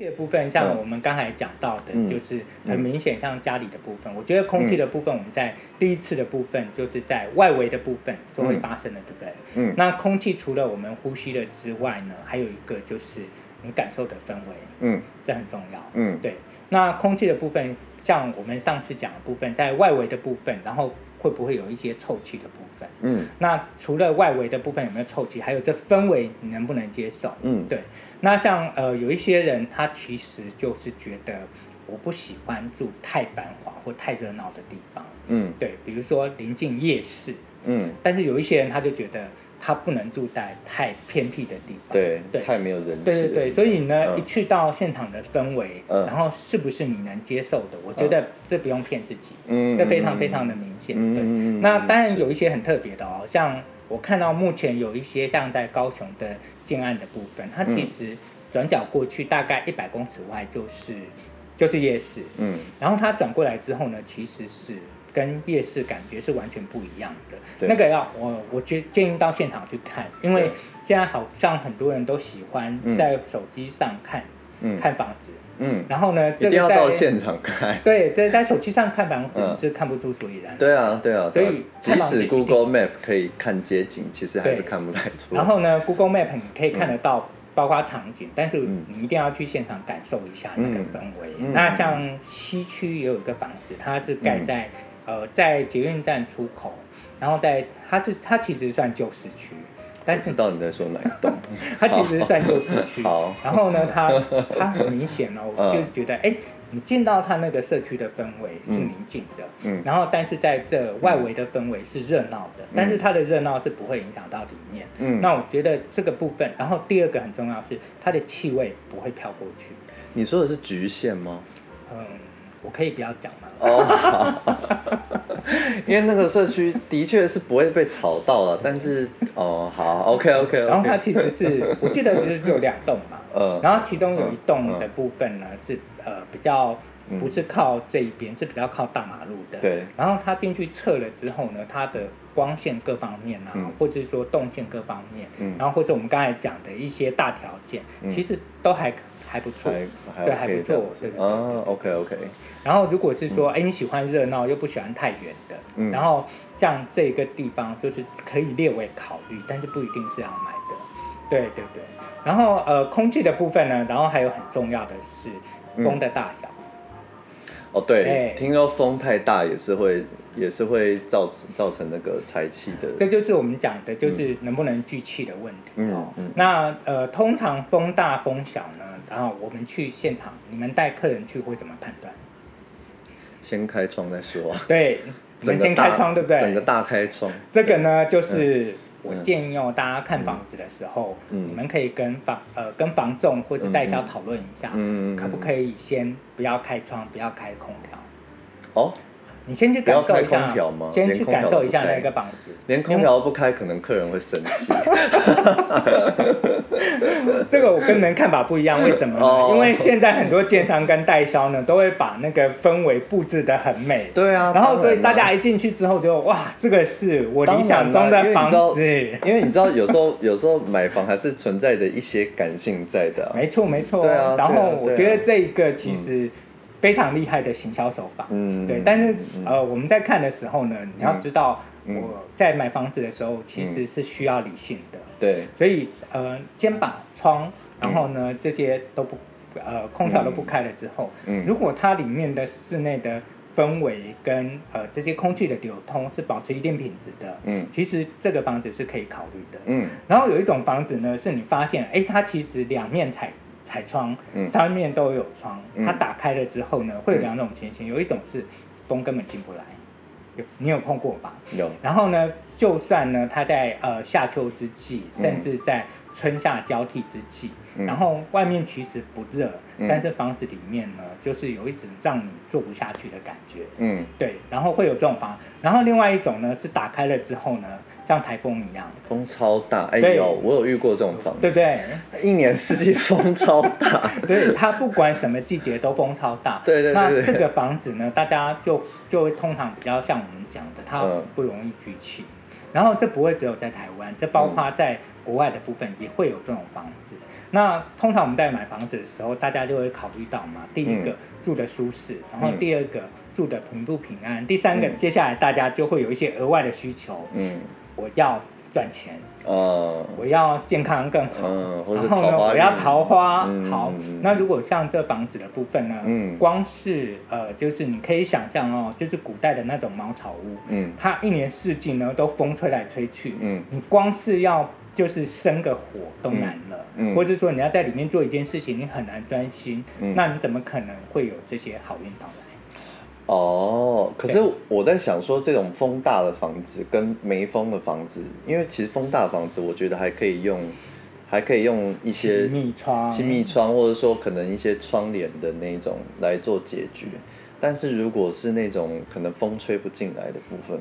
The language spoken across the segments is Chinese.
气的部分，像我们刚才讲到的，就是很明显，像家里的部分，我觉得空气的部分，我们在第一次的部分，就是在外围的部分都会发生的，对不对？嗯。那空气除了我们呼吸的之外呢，还有一个就是你感受的氛围，嗯，这很重要，嗯，对。那空气的部分，像我们上次讲的部分，在外围的部分，然后会不会有一些臭气的部分？嗯。那除了外围的部分有没有臭气？还有这氛围你能不能接受？嗯，对。那像呃有一些人，他其实就是觉得我不喜欢住太繁华或太热闹的地方。嗯，对，比如说临近夜市。嗯，但是有一些人他就觉得他不能住在太偏僻的地方。对，对，太没有人气。对对对，所以呢，嗯、一去到现场的氛围，嗯、然后是不是你能接受的？我觉得这不用骗自己，嗯，这非常非常的明显。嗯、对，嗯、那当然有一些很特别的哦，像。我看到目前有一些像在高雄的近岸的部分，它其实转角过去大概一百公尺外就是就是夜市，嗯，然后它转过来之后呢，其实是跟夜市感觉是完全不一样的。那个要我我觉建议到现场去看，因为现在好像很多人都喜欢在手机上看，嗯，看房子。嗯，然后呢，一定要到现场看。对，在在手机上看房子是看不出所以然。对啊，对啊。所以即使 Google Map 可以看街景，其实还是看不太出。然后呢，Google Map 你可以看得到包括场景，但是你一定要去现场感受一下那个氛围。那像西区也有一个房子，它是盖在呃在捷运站出口，然后在它是它其实算旧市区。但知道你在说哪一栋？它其实算旧市区。好，然后呢，它它很明显哦，我就觉得，哎，你进到它那个社区的氛围是宁静的，嗯，然后但是在这外围的氛围是热闹的，但是它的热闹是不会影响到里面，嗯，那我觉得这个部分，然后第二个很重要是它的气味不会飘过去。你说的是局限吗？嗯，我可以不要讲吗？哦，好，因为那个社区的确是不会被吵到了，但是哦，好，OK OK，, okay 然后它其实是我记得就是有两栋嘛，嗯，然后其中有一栋的部分呢是呃比较不是靠这一边，是比较靠大马路的，对，然后它进去测了之后呢，它的光线各方面啊，或者是说动线各方面，嗯，然后或者我们刚才讲的一些大条件，其实都还。还不错，对，还不错，对啊，OK OK。然后如果是说，哎，你喜欢热闹又不喜欢太远的，然后像这个地方就是可以列为考虑，但是不一定是要买的，对对对。然后呃，空气的部分呢，然后还有很重要的是风的大小。哦，对，听说风太大也是会，也是会造成造成那个财气的。这就是我们讲的，就是能不能聚气的问题。嗯嗯。那呃，通常风大风小呢？然后我们去现场，你们带客人去会怎么判断？先开窗再说。对，先先开窗，对不对？整个大开窗。这个呢，就是。我建议哦，大家看房子的时候，你们可以跟房呃跟房仲或者代销讨论一下，可不可以先不要开窗，不要开空调。哦。你先去感受一下，先去感受一下那个房子，连空调都不开，可能客人会生气。这个我跟你们看法不一样，为什么呢？因为现在很多建商跟代销呢，都会把那个氛围布置的很美。对啊，然后所以大家一进去之后就哇，这个是我理想中的房子。因为你知道，有时候有时候买房还是存在着一些感性在的。没错没错。对啊。然后我觉得这一个其实。非常厉害的行销手法，嗯，对，但是呃，我们在看的时候呢，你要知道，我在买房子的时候其实是需要理性的，对，所以呃，肩膀、窗，然后呢这些都不，呃，空调都不开了之后，嗯，如果它里面的室内的氛围跟呃这些空气的流通是保持一定品质的，嗯，其实这个房子是可以考虑的，嗯，然后有一种房子呢，是你发现，哎，它其实两面采。彩窗，三面都有窗，它打开了之后呢，会有两种情形，有一种是风根本进不来，有你有碰过吧？有。然后呢，就算呢，它在呃夏秋之际，甚至在春夏交替之际，然后外面其实不热，但是房子里面呢，就是有一种让你坐不下去的感觉。嗯，对。然后会有这种房，然后另外一种呢，是打开了之后呢。像台风一样，风超大，哎呦，我有遇过这种房子，对不对？一年四季风超大，对，它不管什么季节都风超大。对对对。那这个房子呢，大家就就会通常比较像我们讲的，它不容易聚气。然后这不会只有在台湾，这包括在国外的部分也会有这种房子。嗯、那通常我们在买房子的时候，大家就会考虑到嘛，第一个、嗯、住的舒适，然后第二个、嗯、住的平不平安，第三个、嗯、接下来大家就会有一些额外的需求。嗯，我要赚钱。呃，我要健康更好，嗯、然后呢，我要桃花、嗯、好。那如果像这房子的部分呢，嗯、光是呃，就是你可以想象哦，就是古代的那种茅草屋，嗯，它一年四季呢都风吹来吹去，嗯，你光是要就是生个火都难了，嗯，或者说你要在里面做一件事情，你很难专心，嗯，那你怎么可能会有这些好运到来？哦，可是我在想说，这种风大的房子跟没风的房子，因为其实风大的房子，我觉得还可以用，还可以用一些亲密窗、亲密窗，或者说可能一些窗帘的那种来做解决。但是如果是那种可能风吹不进来的部分。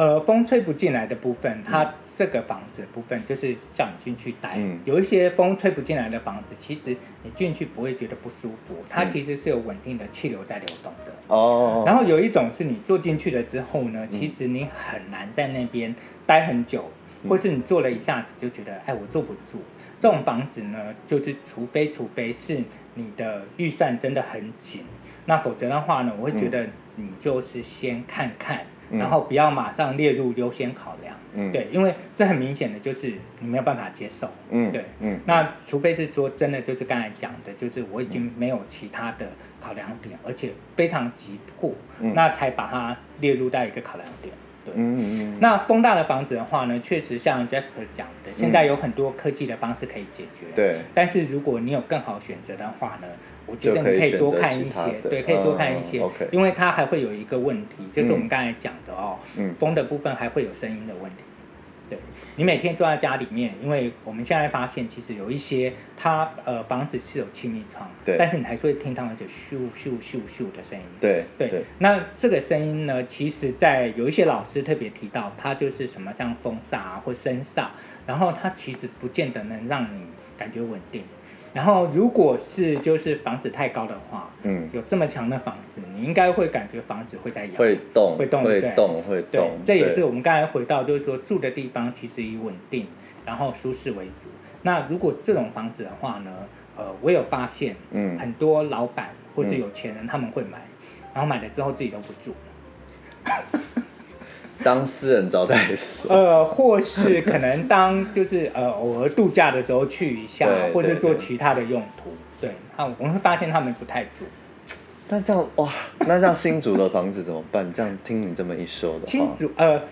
呃，风吹不进来的部分，它这个房子的部分就是叫你进去待。嗯、有一些风吹不进来的房子，其实你进去不会觉得不舒服，它其实是有稳定的气流在流动的。哦。然后有一种是你坐进去了之后呢，其实你很难在那边待很久，嗯、或是你坐了一下子就觉得，哎，我坐不住。这种房子呢，就是除非除非是你的预算真的很紧，那否则的话呢，我会觉得你就是先看看。然后不要马上列入优先考量，嗯，对，因为这很明显的就是你没有办法接受，嗯，对，嗯，那除非是说真的就是刚才讲的，就是我已经没有其他的考量点，而且非常急迫，嗯，那才把它列入到一个考量点，对，嗯嗯嗯。那工大的房子的话呢，确实像 Jasper 讲的，现在有很多科技的方式可以解决，对，但是如果你有更好选择的话呢？我觉得你可以多看一些，对，可以多看一些，嗯、因为它还会有一个问题，就是我们刚才讲的哦，嗯、风的部分还会有声音的问题。对，你每天坐在家里面，因为我们现在发现，其实有一些它呃房子是有气密窗，对，但是你还是会听到那个咻咻咻咻的声音。对对，对，那这个声音呢，其实在有一些老师特别提到，它就是什么像风煞啊或声煞，然后它其实不见得能让你感觉稳定。然后，如果是就是房子太高的话，嗯，有这么强的房子，你应该会感觉房子会在摇，会动，会动，会动，会动。这也是我们刚才回到，就是说住的地方其实以稳定，然后舒适为主。那如果这种房子的话呢，呃，我有发现，嗯，很多老板或者有钱人他们会买，然后买了之后自己都不住。当私人招待所，呃，或是可能当就是呃偶尔度假的时候去一下，或者做其他的用途。对，那我们会发现他们不太住。那这样哇，那这样新竹的房子怎么办？这样听你这么一说的话，新竹呃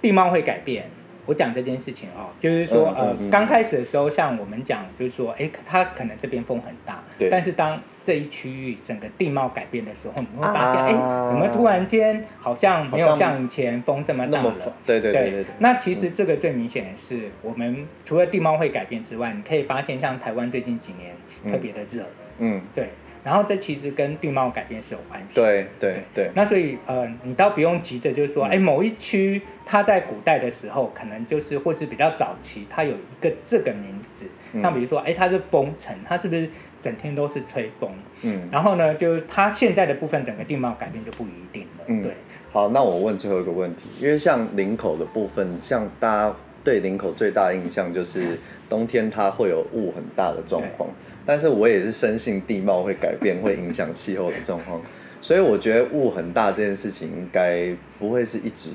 地貌会改变。我讲这件事情哦，就是说呃刚开始的时候，像我们讲就是说，哎，它可能这边风很大，对，但是当这一区域整个地貌改变的时候，你会发现，哎、啊，我们突然间好像没有像以前风这么大了。对对对对，对。那其实这个最明显的是，我们除了地貌会改变之外，你可以发现，像台湾最近几年特别的热。嗯。对。然后这其实跟地貌改变是有关系。对对对，对。那所以呃，你倒不用急着，就是说，哎、嗯，某一区它在古代的时候，可能就是或是比较早期，它有一个这个名字。像比如说，哎，它是封城，它是不是整天都是吹风？嗯。然后呢，就是它现在的部分，整个地貌改变就不一定了。嗯。对。好，那我问最后一个问题，因为像林口的部分，像大家对林口最大的印象就是冬天它会有雾很大的状况。但是我也是深信地貌会改变，会影响气候的状况，所以我觉得雾很大这件事情应该不会是一直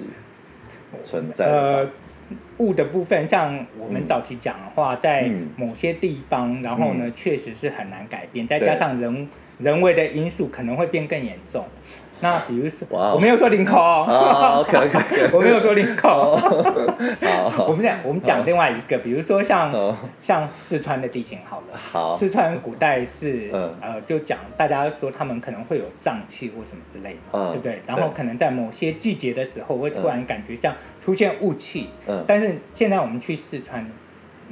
存在的。呃，雾的部分，像我们早期讲的话，在某些地方，然后呢，确实是很难改变，再加上人人为的因素，可能会变更严重。那比如说我没有说领口，OK OK，我没有说领口。好，我们讲我们讲另外一个，比如说像像四川的地形好了，好，四川古代是呃，就讲大家说他们可能会有瘴气或什么之类的，对不对？然后可能在某些季节的时候，会突然感觉像出现雾气，但是现在我们去四川，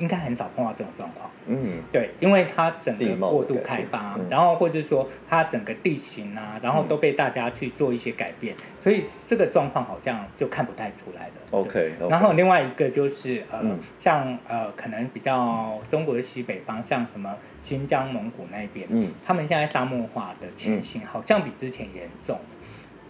应该很少碰到这种状况。嗯，对，因为它整个过度开发，然后或者说它整个地形啊，然后都被大家去做一些改变，嗯、所以这个状况好像就看不太出来了。OK，, okay. 然后另外一个就是呃，嗯、像呃，可能比较中国的西北方，像什么新疆、蒙古那边，嗯，他们现在沙漠化的情形好像比之前严重。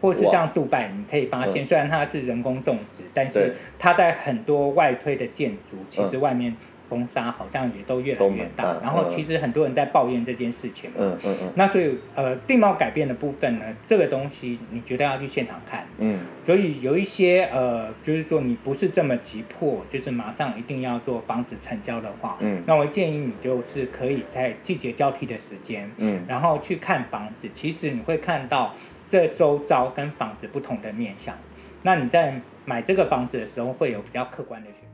或是像杜拜，你可以发现，虽然它是人工种植，但是它在很多外推的建筑，其实外面。风沙好像也都越来越大，然后其实很多人在抱怨这件事情。嗯嗯嗯。那所以呃，地貌改变的部分呢，这个东西你绝对要去现场看。嗯。所以有一些呃，就是说你不是这么急迫，就是马上一定要做房子成交的话，嗯，那我建议你就是可以在季节交替的时间，嗯，然后去看房子。其实你会看到这周遭跟房子不同的面相，那你在买这个房子的时候会有比较客观的选择。